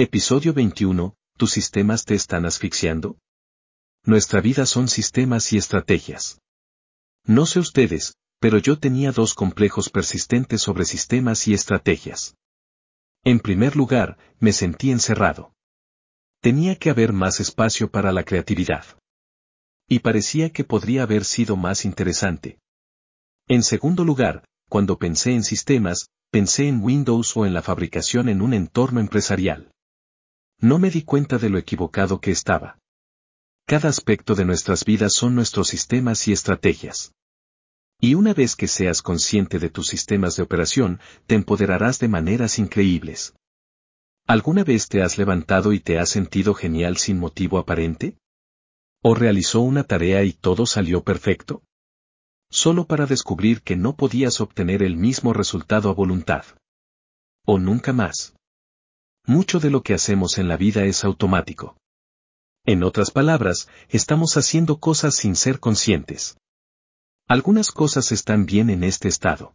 Episodio 21. ¿Tus sistemas te están asfixiando? Nuestra vida son sistemas y estrategias. No sé ustedes, pero yo tenía dos complejos persistentes sobre sistemas y estrategias. En primer lugar, me sentí encerrado. Tenía que haber más espacio para la creatividad. Y parecía que podría haber sido más interesante. En segundo lugar, cuando pensé en sistemas, pensé en Windows o en la fabricación en un entorno empresarial. No me di cuenta de lo equivocado que estaba. Cada aspecto de nuestras vidas son nuestros sistemas y estrategias. Y una vez que seas consciente de tus sistemas de operación, te empoderarás de maneras increíbles. ¿Alguna vez te has levantado y te has sentido genial sin motivo aparente? ¿O realizó una tarea y todo salió perfecto? Solo para descubrir que no podías obtener el mismo resultado a voluntad. O nunca más. Mucho de lo que hacemos en la vida es automático. En otras palabras, estamos haciendo cosas sin ser conscientes. Algunas cosas están bien en este estado.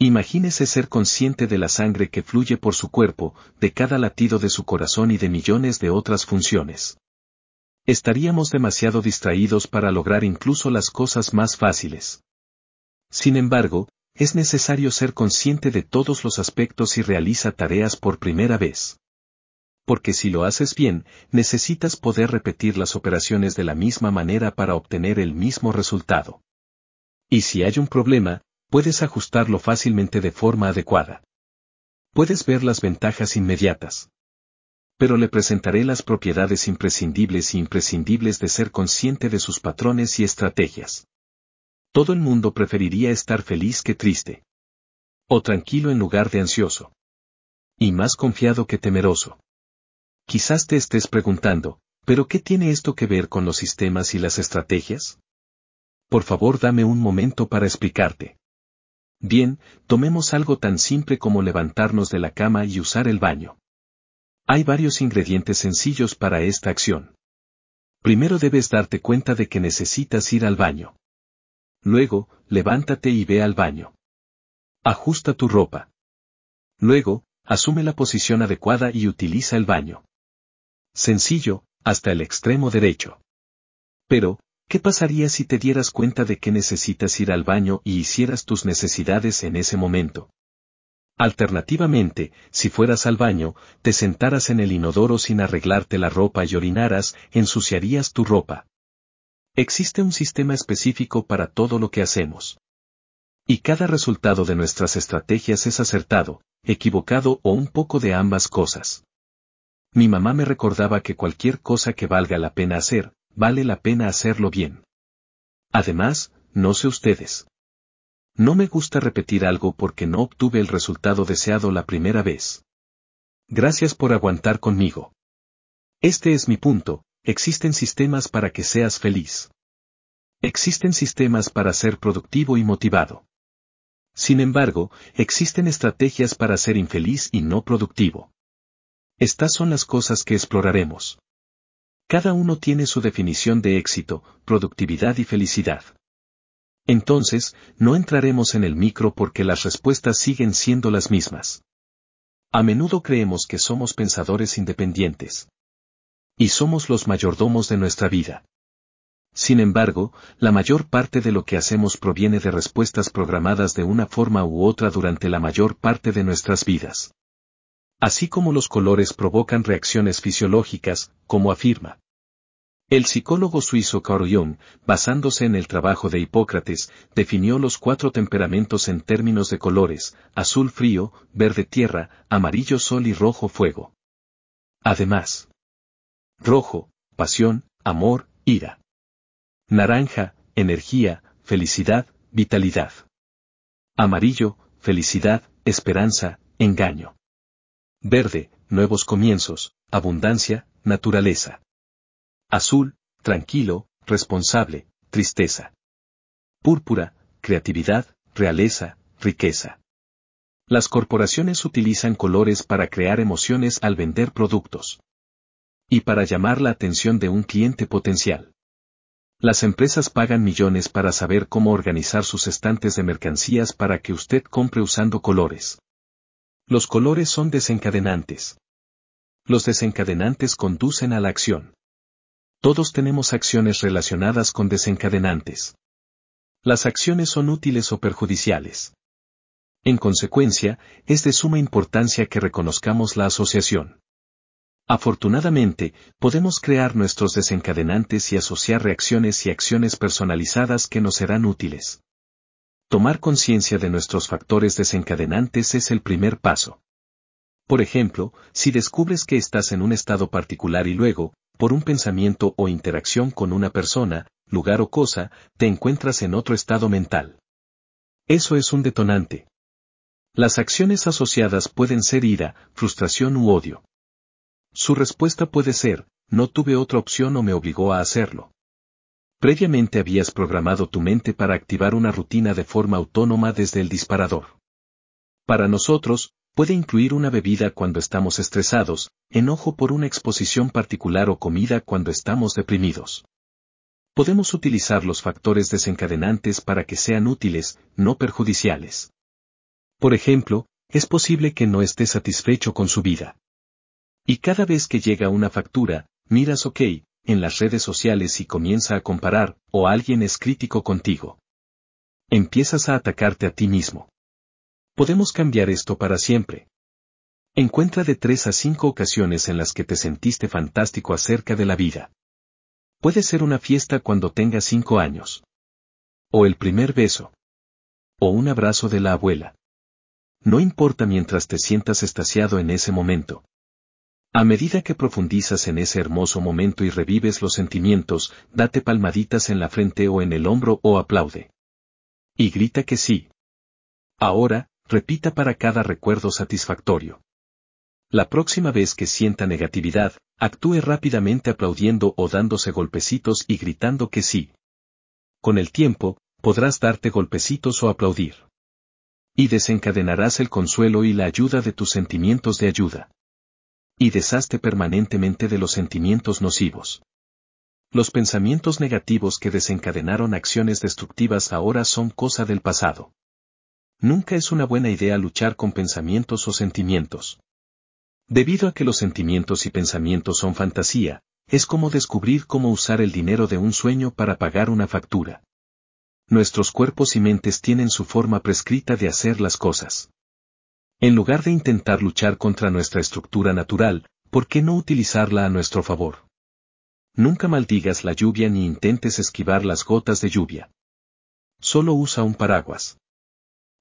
Imagínese ser consciente de la sangre que fluye por su cuerpo, de cada latido de su corazón y de millones de otras funciones. Estaríamos demasiado distraídos para lograr incluso las cosas más fáciles. Sin embargo, es necesario ser consciente de todos los aspectos y realiza tareas por primera vez. Porque si lo haces bien, necesitas poder repetir las operaciones de la misma manera para obtener el mismo resultado. Y si hay un problema, puedes ajustarlo fácilmente de forma adecuada. Puedes ver las ventajas inmediatas. Pero le presentaré las propiedades imprescindibles e imprescindibles de ser consciente de sus patrones y estrategias. Todo el mundo preferiría estar feliz que triste. O tranquilo en lugar de ansioso. Y más confiado que temeroso. Quizás te estés preguntando, ¿pero qué tiene esto que ver con los sistemas y las estrategias? Por favor dame un momento para explicarte. Bien, tomemos algo tan simple como levantarnos de la cama y usar el baño. Hay varios ingredientes sencillos para esta acción. Primero debes darte cuenta de que necesitas ir al baño. Luego, levántate y ve al baño. Ajusta tu ropa. Luego, asume la posición adecuada y utiliza el baño. Sencillo, hasta el extremo derecho. Pero, ¿Qué pasaría si te dieras cuenta de que necesitas ir al baño y hicieras tus necesidades en ese momento? Alternativamente, si fueras al baño, te sentaras en el inodoro sin arreglarte la ropa y orinaras, ensuciarías tu ropa. Existe un sistema específico para todo lo que hacemos. Y cada resultado de nuestras estrategias es acertado, equivocado o un poco de ambas cosas. Mi mamá me recordaba que cualquier cosa que valga la pena hacer, vale la pena hacerlo bien. Además, no sé ustedes. No me gusta repetir algo porque no obtuve el resultado deseado la primera vez. Gracias por aguantar conmigo. Este es mi punto, existen sistemas para que seas feliz. Existen sistemas para ser productivo y motivado. Sin embargo, existen estrategias para ser infeliz y no productivo. Estas son las cosas que exploraremos. Cada uno tiene su definición de éxito, productividad y felicidad. Entonces, no entraremos en el micro porque las respuestas siguen siendo las mismas. A menudo creemos que somos pensadores independientes. Y somos los mayordomos de nuestra vida. Sin embargo, la mayor parte de lo que hacemos proviene de respuestas programadas de una forma u otra durante la mayor parte de nuestras vidas. Así como los colores provocan reacciones fisiológicas, como afirma. El psicólogo suizo Carl Jung, basándose en el trabajo de Hipócrates, definió los cuatro temperamentos en términos de colores, azul frío, verde tierra, amarillo sol y rojo fuego. Además, rojo, pasión, amor, ira. Naranja, energía, felicidad, vitalidad. Amarillo, felicidad, esperanza, engaño. Verde, nuevos comienzos, abundancia, naturaleza. Azul, tranquilo, responsable, tristeza. Púrpura, creatividad, realeza, riqueza. Las corporaciones utilizan colores para crear emociones al vender productos. Y para llamar la atención de un cliente potencial. Las empresas pagan millones para saber cómo organizar sus estantes de mercancías para que usted compre usando colores. Los colores son desencadenantes. Los desencadenantes conducen a la acción. Todos tenemos acciones relacionadas con desencadenantes. Las acciones son útiles o perjudiciales. En consecuencia, es de suma importancia que reconozcamos la asociación. Afortunadamente, podemos crear nuestros desencadenantes y asociar reacciones y acciones personalizadas que nos serán útiles. Tomar conciencia de nuestros factores desencadenantes es el primer paso. Por ejemplo, si descubres que estás en un estado particular y luego, por un pensamiento o interacción con una persona, lugar o cosa, te encuentras en otro estado mental. Eso es un detonante. Las acciones asociadas pueden ser ira, frustración u odio. Su respuesta puede ser, no tuve otra opción o me obligó a hacerlo. Previamente habías programado tu mente para activar una rutina de forma autónoma desde el disparador. Para nosotros, puede incluir una bebida cuando estamos estresados, enojo por una exposición particular o comida cuando estamos deprimidos. Podemos utilizar los factores desencadenantes para que sean útiles, no perjudiciales. Por ejemplo, es posible que no esté satisfecho con su vida. Y cada vez que llega una factura, miras OK, en las redes sociales y comienza a comparar, o alguien es crítico contigo. Empiezas a atacarte a ti mismo. Podemos cambiar esto para siempre. Encuentra de tres a cinco ocasiones en las que te sentiste fantástico acerca de la vida. Puede ser una fiesta cuando tengas cinco años. O el primer beso. O un abrazo de la abuela. No importa mientras te sientas estasiado en ese momento. A medida que profundizas en ese hermoso momento y revives los sentimientos, date palmaditas en la frente o en el hombro o aplaude. Y grita que sí. Ahora, repita para cada recuerdo satisfactorio. La próxima vez que sienta negatividad, actúe rápidamente aplaudiendo o dándose golpecitos y gritando que sí. Con el tiempo, podrás darte golpecitos o aplaudir. Y desencadenarás el consuelo y la ayuda de tus sentimientos de ayuda. Y deshazte permanentemente de los sentimientos nocivos. Los pensamientos negativos que desencadenaron acciones destructivas ahora son cosa del pasado. Nunca es una buena idea luchar con pensamientos o sentimientos. Debido a que los sentimientos y pensamientos son fantasía, es como descubrir cómo usar el dinero de un sueño para pagar una factura. Nuestros cuerpos y mentes tienen su forma prescrita de hacer las cosas. En lugar de intentar luchar contra nuestra estructura natural, ¿por qué no utilizarla a nuestro favor? Nunca maldigas la lluvia ni intentes esquivar las gotas de lluvia. Solo usa un paraguas.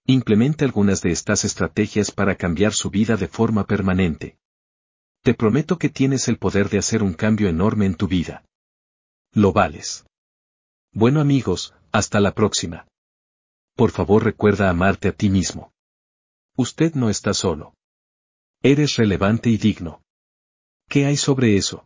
Implemente algunas de estas estrategias para cambiar su vida de forma permanente. Te prometo que tienes el poder de hacer un cambio enorme en tu vida. Lo vales. Bueno amigos, hasta la próxima. Por favor recuerda amarte a ti mismo. Usted no está solo. Eres relevante y digno. ¿Qué hay sobre eso?